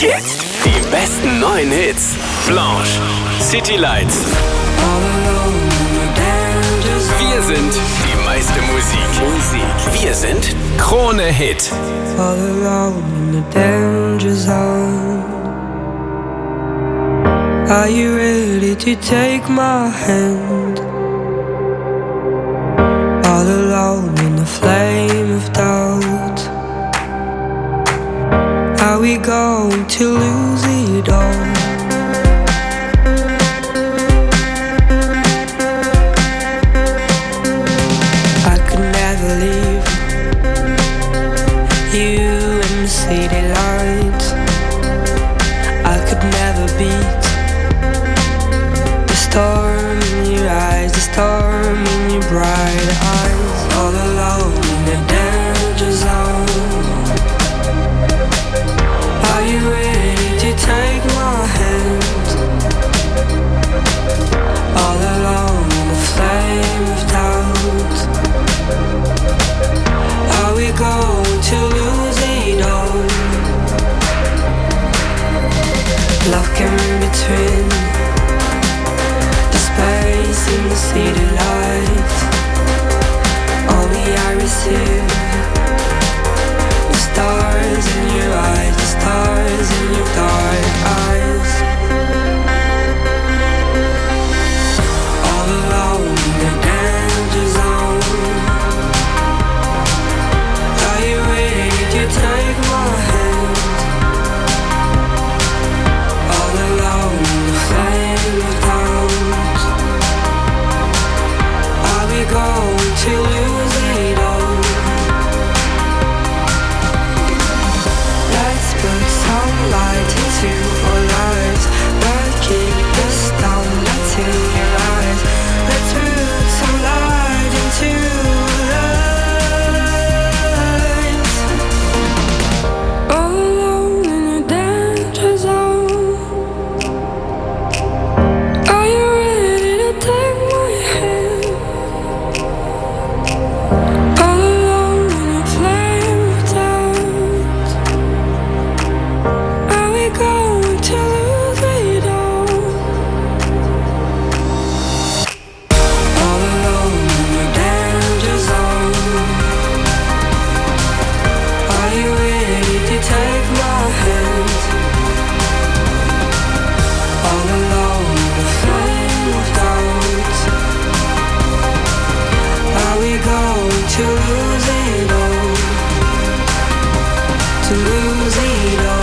Jetzt die besten neuen Hits. Blanche, City Lights. Wir sind die meiste Musik. Musik. Wir sind Krone Hit. All alone in the danger zone. Are you ready to take my hand? are we going to lose it all? I could never leave you in the city lights. I could never beat the storm in your eyes, the storm in your bright eyes. All alone. see the light. to lose it all, to lose it all.